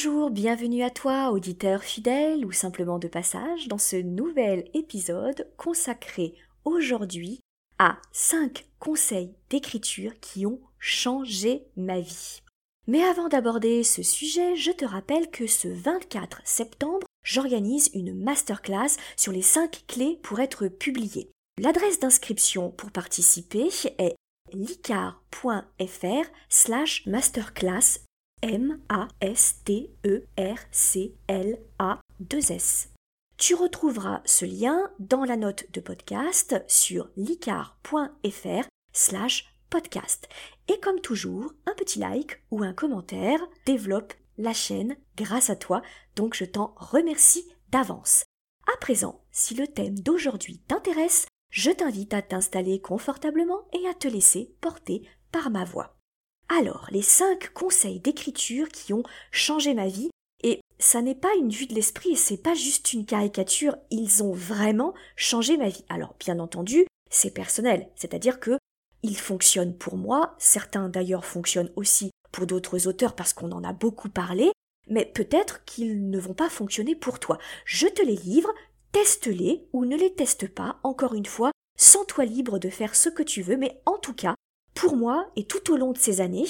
Bonjour, bienvenue à toi, auditeur fidèle ou simplement de passage, dans ce nouvel épisode consacré aujourd'hui à 5 conseils d'écriture qui ont changé ma vie. Mais avant d'aborder ce sujet, je te rappelle que ce 24 septembre, j'organise une masterclass sur les 5 clés pour être publié. L'adresse d'inscription pour participer est licar.fr slash masterclass M-A-S-T-E-R-C-L-A-2-S. Tu retrouveras ce lien dans la note de podcast sur licar.fr slash podcast. Et comme toujours, un petit like ou un commentaire développe la chaîne grâce à toi, donc je t'en remercie d'avance. À présent, si le thème d'aujourd'hui t'intéresse, je t'invite à t'installer confortablement et à te laisser porter par ma voix. Alors, les cinq conseils d'écriture qui ont changé ma vie, et ça n'est pas une vue de l'esprit et c'est pas juste une caricature, ils ont vraiment changé ma vie. Alors, bien entendu, c'est personnel, c'est-à-dire que ils fonctionnent pour moi, certains d'ailleurs fonctionnent aussi pour d'autres auteurs parce qu'on en a beaucoup parlé, mais peut-être qu'ils ne vont pas fonctionner pour toi. Je te les livre, teste-les ou ne les teste pas, encore une fois, sens-toi libre de faire ce que tu veux, mais en tout cas, pour moi, et tout au long de ces années,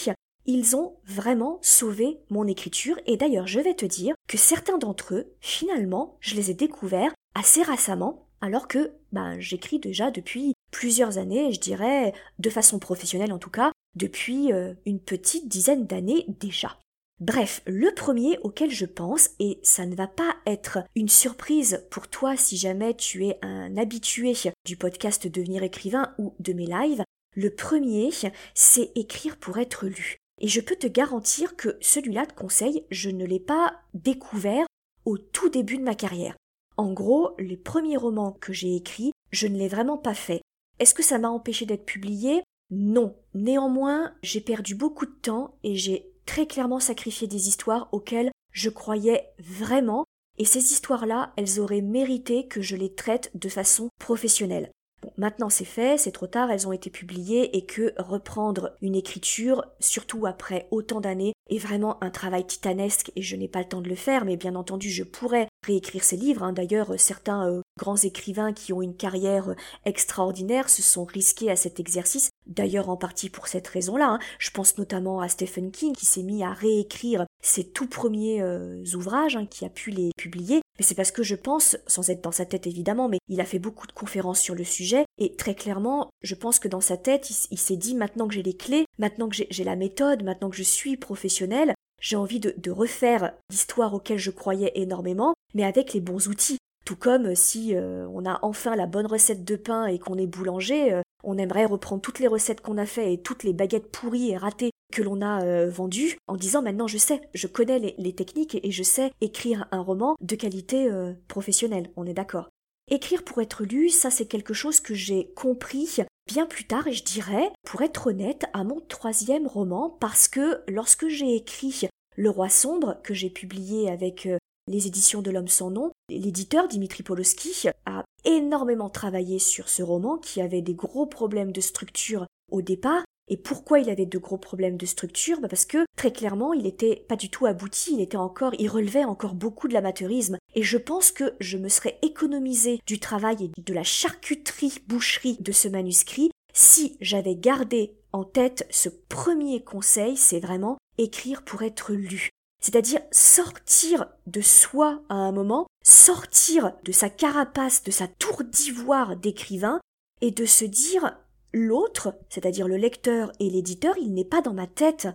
ils ont vraiment sauvé mon écriture. Et d'ailleurs, je vais te dire que certains d'entre eux, finalement, je les ai découverts assez récemment, alors que ben, j'écris déjà depuis plusieurs années, je dirais, de façon professionnelle en tout cas, depuis euh, une petite dizaine d'années déjà. Bref, le premier auquel je pense, et ça ne va pas être une surprise pour toi si jamais tu es un habitué du podcast Devenir écrivain ou de mes lives, le premier, c'est écrire pour être lu. Et je peux te garantir que celui-là de conseil, je ne l'ai pas découvert au tout début de ma carrière. En gros, les premiers romans que j'ai écrits, je ne l'ai vraiment pas fait. Est-ce que ça m'a empêché d'être publié? Non. Néanmoins, j'ai perdu beaucoup de temps et j'ai très clairement sacrifié des histoires auxquelles je croyais vraiment, et ces histoires-là, elles auraient mérité que je les traite de façon professionnelle. Maintenant c'est fait, c'est trop tard, elles ont été publiées et que reprendre une écriture, surtout après autant d'années, est vraiment un travail titanesque et je n'ai pas le temps de le faire, mais bien entendu je pourrais réécrire ces livres. Hein. D'ailleurs, certains euh, grands écrivains qui ont une carrière euh, extraordinaire se sont risqués à cet exercice. D'ailleurs, en partie pour cette raison-là. Hein. Je pense notamment à Stephen King qui s'est mis à réécrire ses tout premiers euh, ouvrages, hein, qui a pu les publier. Mais c'est parce que je pense, sans être dans sa tête évidemment, mais il a fait beaucoup de conférences sur le sujet, et très clairement, je pense que dans sa tête, il, s'est dit maintenant que j'ai les clés, maintenant que j'ai la méthode, maintenant que je suis professionnel, j'ai envie de, refaire l'histoire auquel je croyais énormément, mais avec les bons outils. Tout comme si euh, on a enfin la bonne recette de pain et qu'on est boulanger, euh, on aimerait reprendre toutes les recettes qu'on a fait et toutes les baguettes pourries et ratées que l'on a euh, vendues en disant maintenant je sais, je connais les, techniques et je sais écrire un roman de qualité professionnelle, on est d'accord. Écrire pour être lu, ça c'est quelque chose que j'ai compris bien plus tard et je dirais, pour être honnête, à mon troisième roman parce que lorsque j'ai écrit Le Roi sombre, que j'ai publié avec les éditions de l'homme sans nom, l'éditeur Dimitri Poloski a énormément travaillé sur ce roman qui avait des gros problèmes de structure au départ. Et pourquoi il avait de gros problèmes de structure? Bah Parce que très clairement, il était pas du tout abouti, il était encore, il relevait encore beaucoup de l'amateurisme. Et je pense que je me serais économisé du travail et de la charcuterie boucherie de ce manuscrit si j'avais gardé en tête ce premier conseil, c'est vraiment écrire pour être lu. C'est-à-dire sortir de soi à un moment, sortir de sa carapace, de sa tour d'ivoire d'écrivain, et de se dire l'autre, c'est-à-dire le lecteur et l'éditeur, il n'est pas dans ma tête.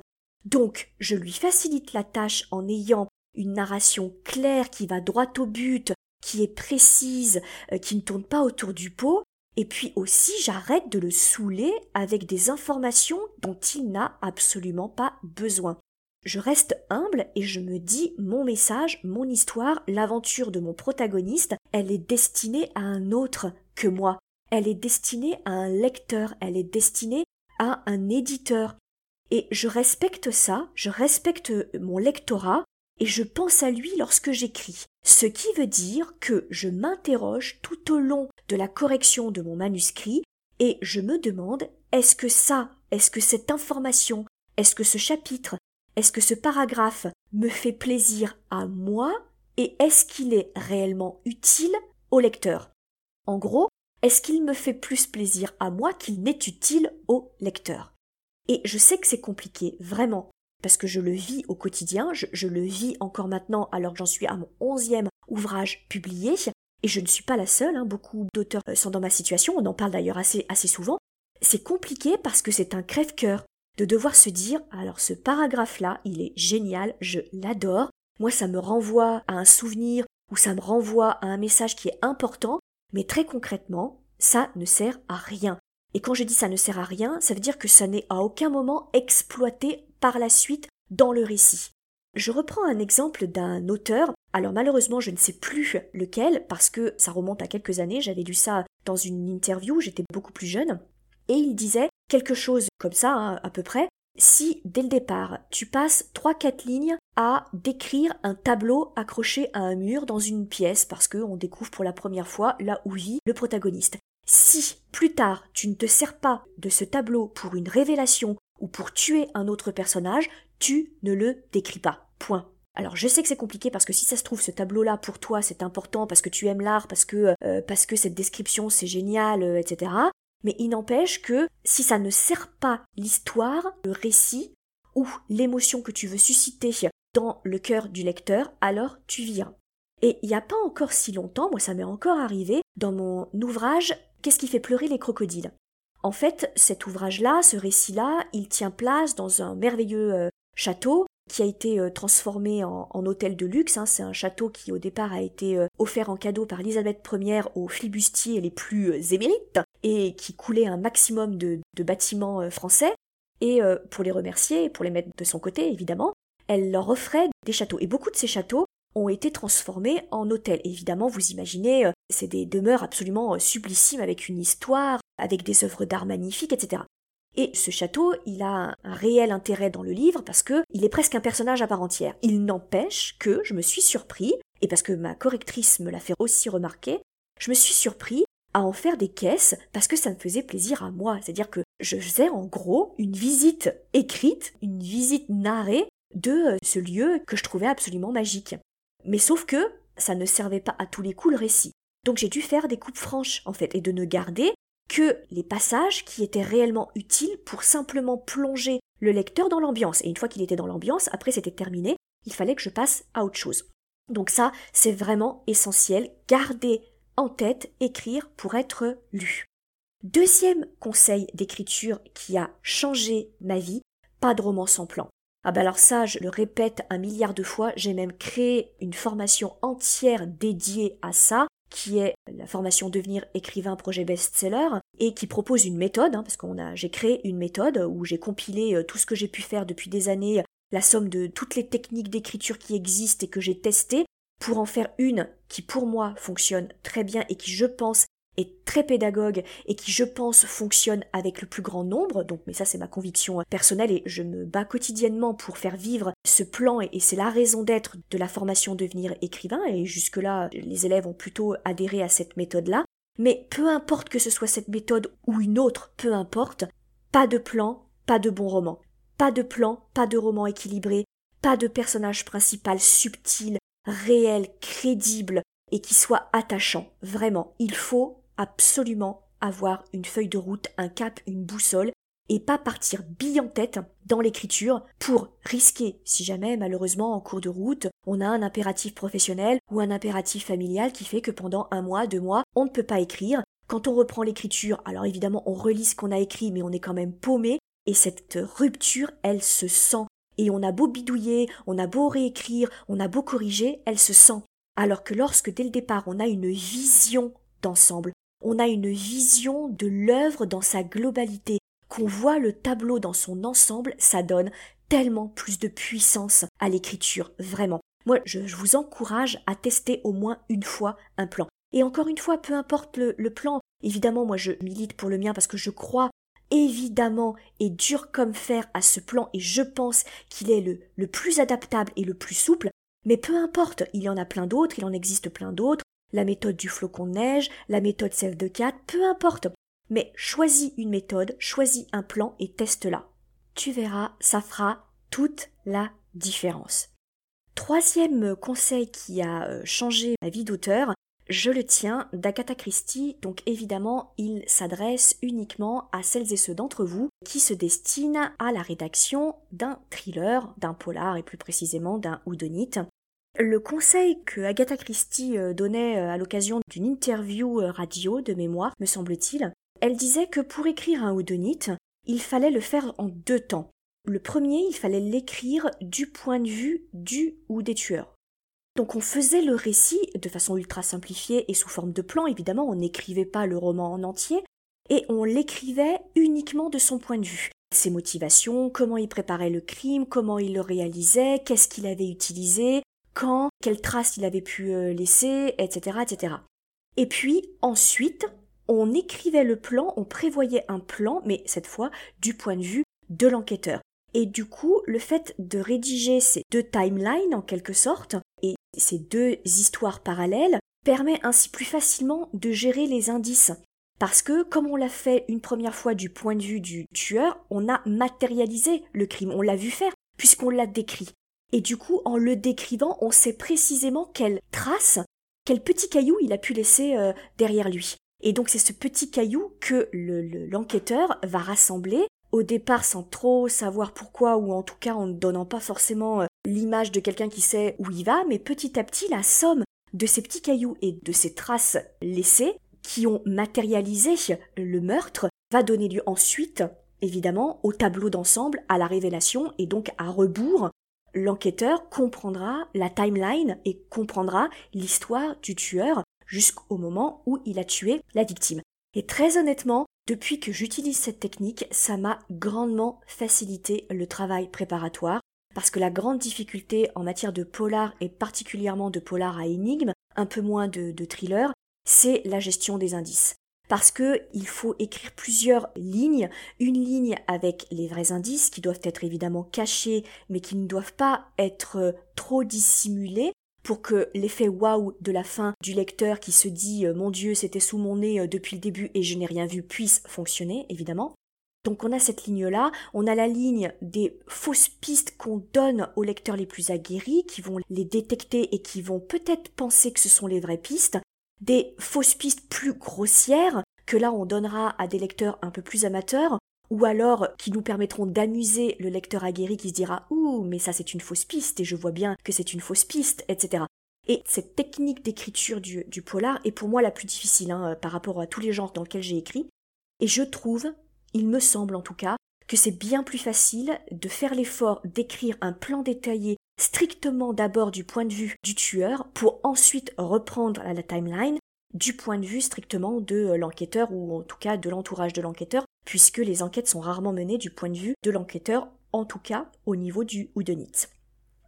Donc je lui facilite la tâche en ayant une narration claire qui va droit au but, qui est précise, euh, qui ne tourne pas autour du pot, et puis aussi j'arrête de le saouler avec des informations dont il n'a absolument pas besoin. Je reste humble et je me dis mon message, mon histoire, l'aventure de mon protagoniste, elle est destinée à un autre que moi. Elle est destinée à un lecteur, elle est destinée à un éditeur. Et je respecte ça, je respecte mon lectorat, et je pense à lui lorsque j'écris. Ce qui veut dire que je m'interroge tout au long de la correction de mon manuscrit et je me demande est-ce que ça, est-ce que cette information, est-ce que ce chapitre, est-ce que ce paragraphe me fait plaisir à moi et est-ce qu'il est réellement utile au lecteur? En gros, est-ce qu'il me fait plus plaisir à moi qu'il n'est utile au lecteur? Et je sais que c'est compliqué, vraiment, parce que je le vis au quotidien, je, le vis encore maintenant alors que j'en suis à mon onzième ouvrage publié, et je ne suis pas la seule, hein, beaucoup d'auteurs euh, sont dans ma situation, on en parle d'ailleurs assez, assez souvent. C'est compliqué parce que c'est un crève-cœur de devoir se dire alors ce paragraphe-là, il est génial, je l'adore, moi ça me renvoie à un souvenir ou ça me renvoie à un message qui est important, mais très concrètement, ça ne sert à rien. Et quand je dis ça ne sert à rien, ça veut dire que ça n'est à aucun moment exploité par la suite dans le récit. Je reprends un exemple d'un auteur, alors malheureusement je ne sais plus lequel, parce que ça remonte à quelques années, j'avais lu ça dans une interview, j'étais beaucoup plus jeune, et il disait quelque chose comme ça, hein, à peu près, si dès le départ tu passes trois quatre lignes à décrire un tableau accroché à un mur dans une pièce parce qu'on découvre pour la première fois là où vit le protagoniste. Si plus tard tu ne te sers pas de ce tableau pour une révélation ou pour tuer un autre personnage, tu ne le décris pas. Point. Alors je sais que c'est compliqué parce que si ça se trouve ce tableau-là pour toi c'est important parce que tu aimes l'art, parce que euh, parce que cette description c'est génial, euh, etc. Mais il n'empêche que si ça ne sert pas l'histoire, le récit ou l'émotion que tu veux susciter dans le cœur du lecteur, alors tu viens. Et il n'y a pas encore si longtemps, moi ça m'est encore arrivé, dans mon ouvrage Qu'est-ce qui fait pleurer les crocodiles? En fait, cet ouvrage-là, ce récit-là, il tient place dans un merveilleux euh, château qui a été euh, transformé en, hôtel de luxe. Hein. C'est un château qui au départ a été euh, offert en cadeau par Elisabeth Ier aux flibustiers les plus émérites et qui coulait un maximum de, bâtiments français. Et pour les remercier, pour les mettre de son côté évidemment, elle leur offrait des châteaux. Et beaucoup de ces châteaux ont été transformés en hôtels. Évidemment, vous imaginez, euh, c'est des demeures absolument euh, sublissimes avec une histoire, avec des œuvres d'art magnifiques, etc. Et ce château, il a un réel intérêt dans le livre parce que il est presque un personnage à part entière. Il n'empêche que je me suis surpris, et parce que ma correctrice me l'a fait aussi remarquer, je me suis surpris à en faire des caisses parce que ça me faisait plaisir à moi. C'est-à-dire que je faisais en gros une visite écrite, une visite narrée de euh, ce lieu que je trouvais absolument magique. Mais sauf que ça ne servait pas à tous les coups le récit. Donc j'ai dû faire des coupes franches, en fait, et de ne garder que les passages qui étaient réellement utiles pour simplement plonger le lecteur dans l'ambiance. Et une fois qu'il était dans l'ambiance, après c'était terminé, il fallait que je passe à autre chose. Donc ça, c'est vraiment essentiel, garder en tête, écrire pour être lu. Deuxième conseil d'écriture qui a changé ma vie, pas de roman sans plan. Ah bah alors ça, je le répète un milliard de fois, j'ai même créé une formation entière dédiée à ça, qui est la formation devenir écrivain projet best-seller et qui propose une méthode, hein, parce qu'on a, j'ai créé une méthode où j'ai compilé euh, tout ce que j'ai pu faire depuis des années, la somme de toutes les techniques d'écriture qui existent et que j'ai testées pour en faire une qui pour moi fonctionne très bien et qui je pense est très pédagogue et qui je pense fonctionne avec le plus grand nombre, donc mais ça c'est ma conviction personnelle et je me bats quotidiennement pour faire vivre ce plan et, c'est la raison d'être de la formation devenir écrivain et jusque là les élèves ont plutôt adhéré à cette méthode là. Mais peu importe que ce soit cette méthode ou une autre, peu importe, pas de plan, pas de bon roman. Pas de plan, pas de roman équilibré, pas de personnage principal subtil, réel, crédible et qui soit attachant. Vraiment, il faut absolument avoir une feuille de route, un cap, une boussole, et pas partir bille en tête dans l'écriture pour risquer, si jamais malheureusement en cours de route, on a un impératif professionnel ou un impératif familial qui fait que pendant un mois, deux mois, on ne peut pas écrire. Quand on reprend l'écriture, alors évidemment on relit ce qu'on a écrit, mais on est quand même paumé, et cette rupture, elle se sent. Et on a beau bidouiller, on a beau réécrire, on a beau corriger, elle se sent. Alors que lorsque dès le départ on a une vision d'ensemble, on a une vision de l'œuvre dans sa globalité, qu'on voit le tableau dans son ensemble, ça donne tellement plus de puissance à l'écriture, vraiment. Moi, je, vous encourage à tester au moins une fois un plan. Et encore une fois, peu importe le, plan, évidemment, moi je milite pour le mien parce que je crois évidemment et dur comme fer à ce plan et je pense qu'il est le, le plus adaptable et le plus souple, mais peu importe, il y en a plein d'autres, il en existe plein d'autres, la méthode du flocon de neige, la méthode Save de 4, peu importe. Mais choisis une méthode, choisis un plan et teste-la. Tu verras, ça fera toute la différence. Troisième conseil qui a euh, changé ma vie d'auteur, je le tiens d'Agatha Christie, donc évidemment il s'adresse uniquement à celles et ceux d'entre vous qui se destinent à la rédaction d'un thriller, d'un polar et plus précisément d'un houdonite. Le conseil que Agatha Christie euh, donnait euh, à l'occasion d'une interview euh, radio de mémoire, me semble-t-il, elle disait que pour écrire un houdonite, il fallait le faire en deux temps. Le premier, il fallait l'écrire du point de vue du ou des tueurs. Donc on faisait le récit de façon ultra simplifiée et sous forme de plan, évidemment, on n'écrivait pas le roman en entier, et on l'écrivait uniquement de son point de vue. Ses motivations, comment il préparait le crime, comment il le réalisait, qu'est-ce qu'il avait utilisé, quand, quelles traces il avait pu euh, laisser, etc., etc. Et puis, ensuite, on écrivait le plan, on prévoyait un plan, mais cette fois du point de vue de l'enquêteur. Et du coup, le fait de rédiger ces deux timelines en quelque sorte, et ces deux histoires parallèles, permet ainsi plus facilement de gérer les indices. Parce que, comme on l'a fait une première fois du point de vue du tueur, on a matérialisé le crime, on l'a vu faire, puisqu'on l'a décrit. Et du coup, en le décrivant, on sait précisément quelle trace, quel petit caillou il a pu laisser euh, derrière lui. Et donc c'est ce petit caillou que l'enquêteur va rassembler au départ sans trop savoir pourquoi ou en tout cas en ne donnant pas forcément euh, l'image de quelqu'un qui sait où il va, mais petit à petit la somme de ces petits cailloux et de ces traces laissées qui ont matérialisé le meurtre va donner lieu ensuite évidemment au tableau d'ensemble, à la révélation et donc à rebours l'enquêteur comprendra la timeline et comprendra l'histoire du tueur jusqu'au moment où il a tué la victime. Et très honnêtement, depuis que j'utilise cette technique, ça m'a grandement facilité le travail préparatoire, parce que la grande difficulté en matière de polar et particulièrement de polar à énigmes, un peu moins de, de thriller, c'est la gestion des indices parce que il faut écrire plusieurs lignes, une ligne avec les vrais indices qui doivent être évidemment cachés mais qui ne doivent pas être euh, trop dissimulés pour que l'effet waouh de la fin du lecteur qui se dit euh, mon dieu c'était sous mon nez euh, depuis le début et je n'ai rien vu puisse fonctionner évidemment. Donc on a cette ligne-là, on a la ligne des fausses pistes qu'on donne aux lecteurs les plus aguerris, qui vont les détecter et qui vont peut-être penser que ce sont les vraies pistes, des fausses pistes plus grossières que là on donnera à des lecteurs un peu plus amateurs ou alors qui nous permettront d'amuser le lecteur aguerri qui se dira ouh mais ça c'est une fausse piste et je vois bien que c'est une fausse piste etc et cette technique d'écriture du, polar est pour moi la plus difficile hein, par rapport à tous les genres dans lesquels j'ai écrit. Et je trouve il me semble en tout cas que c'est bien plus facile de faire l'effort d'écrire un plan détaillé strictement d'abord du point de vue du tueur pour ensuite reprendre la timeline du point de vue strictement de euh, l'enquêteur ou en tout cas de l'entourage de l'enquêteur puisque les enquêtes sont rarement menées du point de vue de l'enquêteur en tout cas au niveau du houdonite.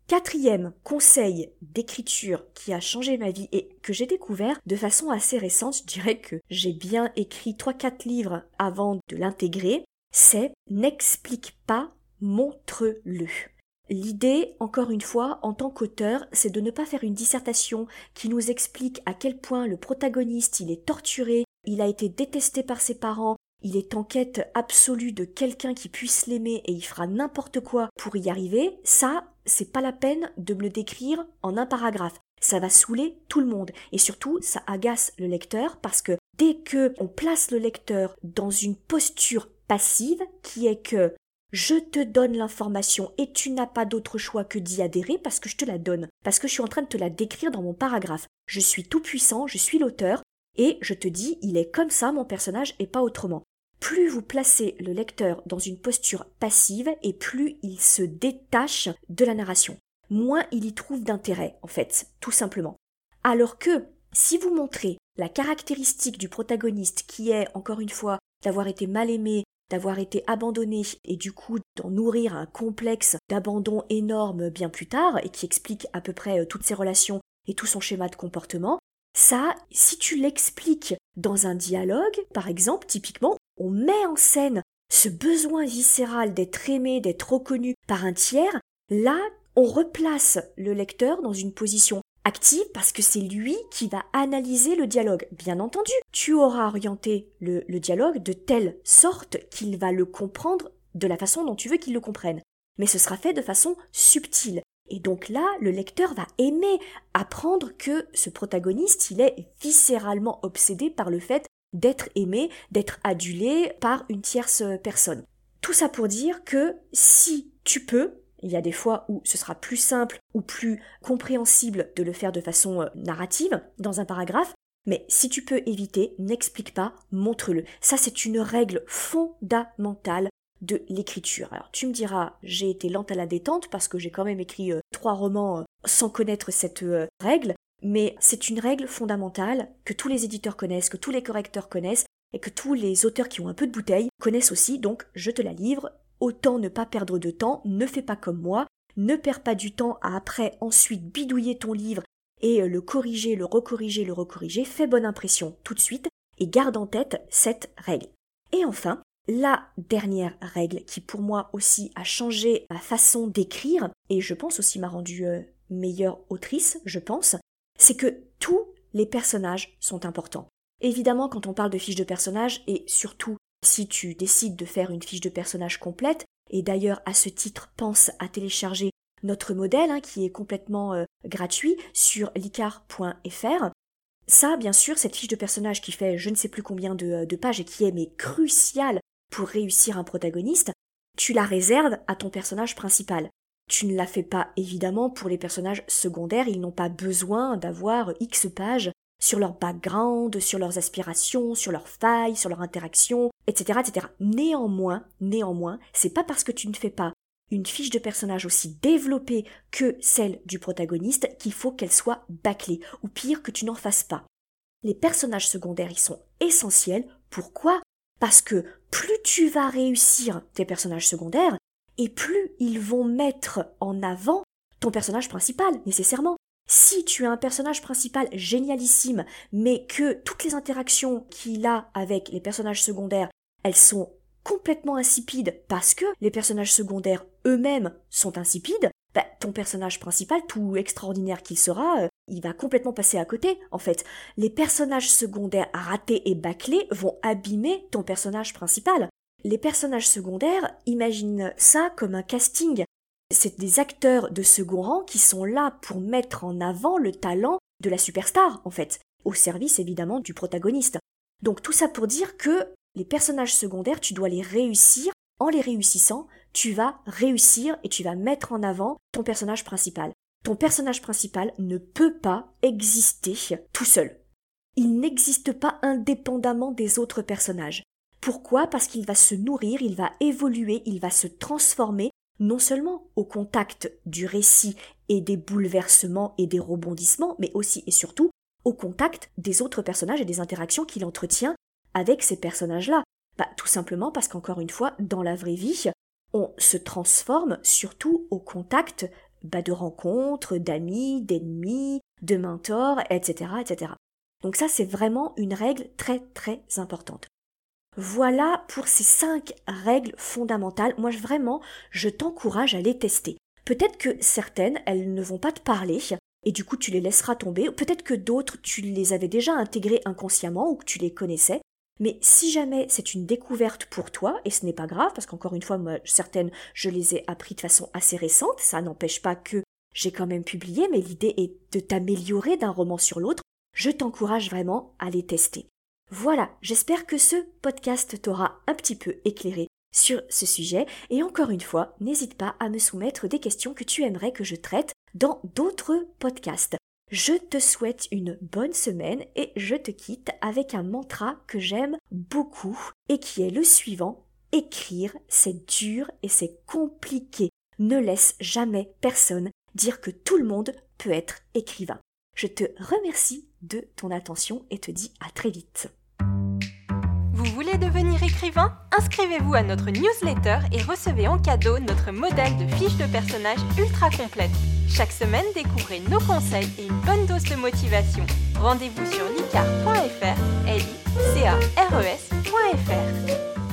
Quatrième conseil d'écriture qui a changé ma vie et que j'ai découvert de façon assez récente, je dirais que j'ai bien écrit 3-4 livres avant de l'intégrer, c'est n'explique pas, montre-le. L'idée, encore une fois, en tant qu'auteur, c'est de ne pas faire une dissertation qui nous explique à quel point le protagoniste il est torturé, il a été détesté par ses parents, il est en quête absolue de quelqu'un qui puisse l'aimer et il fera n'importe quoi pour y arriver. Ça, c'est pas la peine de me le décrire en un paragraphe. Ça va saouler tout le monde et surtout ça agace le lecteur parce que dès que on place le lecteur dans une posture passive qui est que je te donne l'information et tu n'as pas d'autre choix que d'y adhérer parce que je te la donne, parce que je suis en train de te la décrire dans mon paragraphe. Je suis tout puissant, je suis l'auteur, et je te dis, il est comme ça mon personnage et pas autrement. Plus vous placez le lecteur dans une posture passive et plus il se détache de la narration, moins il y trouve d'intérêt, en fait, tout simplement. Alors que, si vous montrez la caractéristique du protagoniste qui est, encore une fois, d'avoir été mal aimé, d'avoir été abandonné et du coup d'en nourrir un complexe d'abandon énorme bien plus tard et qui explique à peu près euh, toutes ses relations et tout son schéma de comportement, Ça, si tu l'expliques dans un dialogue, par exemple, typiquement, on met en scène ce besoin viscéral d'être aimé, d'être reconnu par un tiers, là, on replace le lecteur dans une position active parce que c'est lui qui va analyser le dialogue. Bien entendu, tu auras orienté le, dialogue de telle sorte qu'il va le comprendre de la façon dont tu veux qu'il le comprenne. Mais ce sera fait de façon subtile. Et donc là, le lecteur va aimer apprendre que ce protagoniste, il est viscéralement obsédé par le fait d'être aimé, d'être adulé par une tierce personne. Tout ça pour dire que si tu peux, il y a des fois où ce sera plus simple ou plus compréhensible de le faire de façon euh, narrative dans un paragraphe, mais si tu peux éviter, n'explique pas, montre-le. Ça, c'est une règle fondamentale de l'écriture. Alors tu me diras, j'ai été lente à la détente parce que j'ai quand même écrit euh, trois romans euh, sans connaître cette règle, mais c'est une règle fondamentale que tous les éditeurs connaissent, que tous les correcteurs connaissent, et que tous les auteurs qui ont un peu de bouteille connaissent aussi, donc je te la livre, Autant ne pas perdre de temps, ne fais pas comme moi, ne perds pas du temps à après ensuite bidouiller ton livre et euh, le corriger, le recorriger, le recorriger, fais bonne impression tout de suite et garde en tête cette règle. Et enfin, la dernière règle qui pour moi aussi a changé ma façon d'écrire et je pense aussi m'a rendue euh, meilleure autrice, je pense, c'est que tous les personnages sont importants. Évidemment, quand on parle de fiches de personnages, et surtout si tu décides de faire une fiche de personnage complète, et d'ailleurs à ce titre pense à télécharger notre modèle hein, qui est complètement euh, gratuit sur licar.fr. Ça, bien sûr, cette fiche de personnage qui fait je ne sais plus combien euh, de pages et qui est mais cruciale pour réussir un protagoniste, tu la réserves à ton personnage principal. Tu ne la fais pas évidemment pour les personnages secondaires, ils n'ont pas besoin d'avoir X pages sur leur background, sur leurs aspirations, sur leurs failles, sur leurs interactions, etc., etc. Néanmoins, néanmoins, c'est pas parce que tu ne fais pas une fiche de personnage aussi développée que celle du protagoniste qu'il faut qu'elle soit bâclée, ou pire que tu n'en fasses pas. Les personnages secondaires, ils sont essentiels. Pourquoi? Parce que plus tu vas réussir tes personnages secondaires, et plus ils vont mettre en avant ton personnage principal, nécessairement. Si tu as un personnage principal génialissime, mais que toutes les interactions qu'il a avec les personnages secondaires, elles sont complètement insipides parce que les personnages secondaires eux-mêmes sont insipides, bah, ton personnage principal, tout extraordinaire qu'il sera, euh, il va complètement passer à côté, en fait. Les personnages secondaires ratés et bâclés vont abîmer ton personnage principal. Les personnages secondaires, imagine ça comme un casting c'est des acteurs de second rang qui sont là pour mettre en avant le talent de la superstar, en fait, au service évidemment du protagoniste. Donc tout ça pour dire que les personnages secondaires, tu dois les réussir. En les réussissant, tu vas réussir et tu vas mettre en avant ton personnage principal. Ton personnage principal ne peut pas exister tout seul. Il n'existe pas indépendamment des autres personnages. Pourquoi? Parce qu'il va se nourrir, il va évoluer, il va se transformer non seulement au contact du récit et des bouleversements et des rebondissements, mais aussi et surtout au contact des autres personnages et des interactions qu'il entretient avec ces personnages-là. Bah, tout simplement parce qu'encore une fois, dans la vraie vie, on se transforme surtout au contact bah, de rencontres, d'amis, d'ennemis, de mentors, etc., etc. Donc ça, c'est vraiment une règle très très importante. Voilà pour ces cinq règles fondamentales. Moi, vraiment, je t'encourage à les tester. Peut-être que certaines, elles ne vont pas te parler, et du coup, tu les laisseras tomber. Peut-être que d'autres, tu les avais déjà intégrées inconsciemment ou que tu les connaissais. Mais si jamais c'est une découverte pour toi, et ce n'est pas grave, parce qu'encore une fois, moi, certaines, je les ai appris de façon assez récente, ça n'empêche pas que j'ai quand même publié, mais l'idée est de t'améliorer d'un roman sur l'autre, je t'encourage vraiment à les tester. Voilà, j'espère que ce podcast t'aura un petit peu éclairé sur ce sujet et encore une fois, n'hésite pas à me soumettre des questions que tu aimerais que je traite dans d'autres podcasts. Je te souhaite une bonne semaine et je te quitte avec un mantra que j'aime beaucoup et qui est le suivant. Écrire, c'est dur et c'est compliqué. Ne laisse jamais personne dire que tout le monde peut être écrivain. Je te remercie de ton attention et te dis à très vite. Vous voulez devenir écrivain? Inscrivez-vous à notre newsletter et recevez en cadeau notre modèle de fiche de personnage ultra complète. Chaque semaine, découvrez nos conseils et une bonne dose de motivation. Rendez-vous sur licar.fr, l i c a r e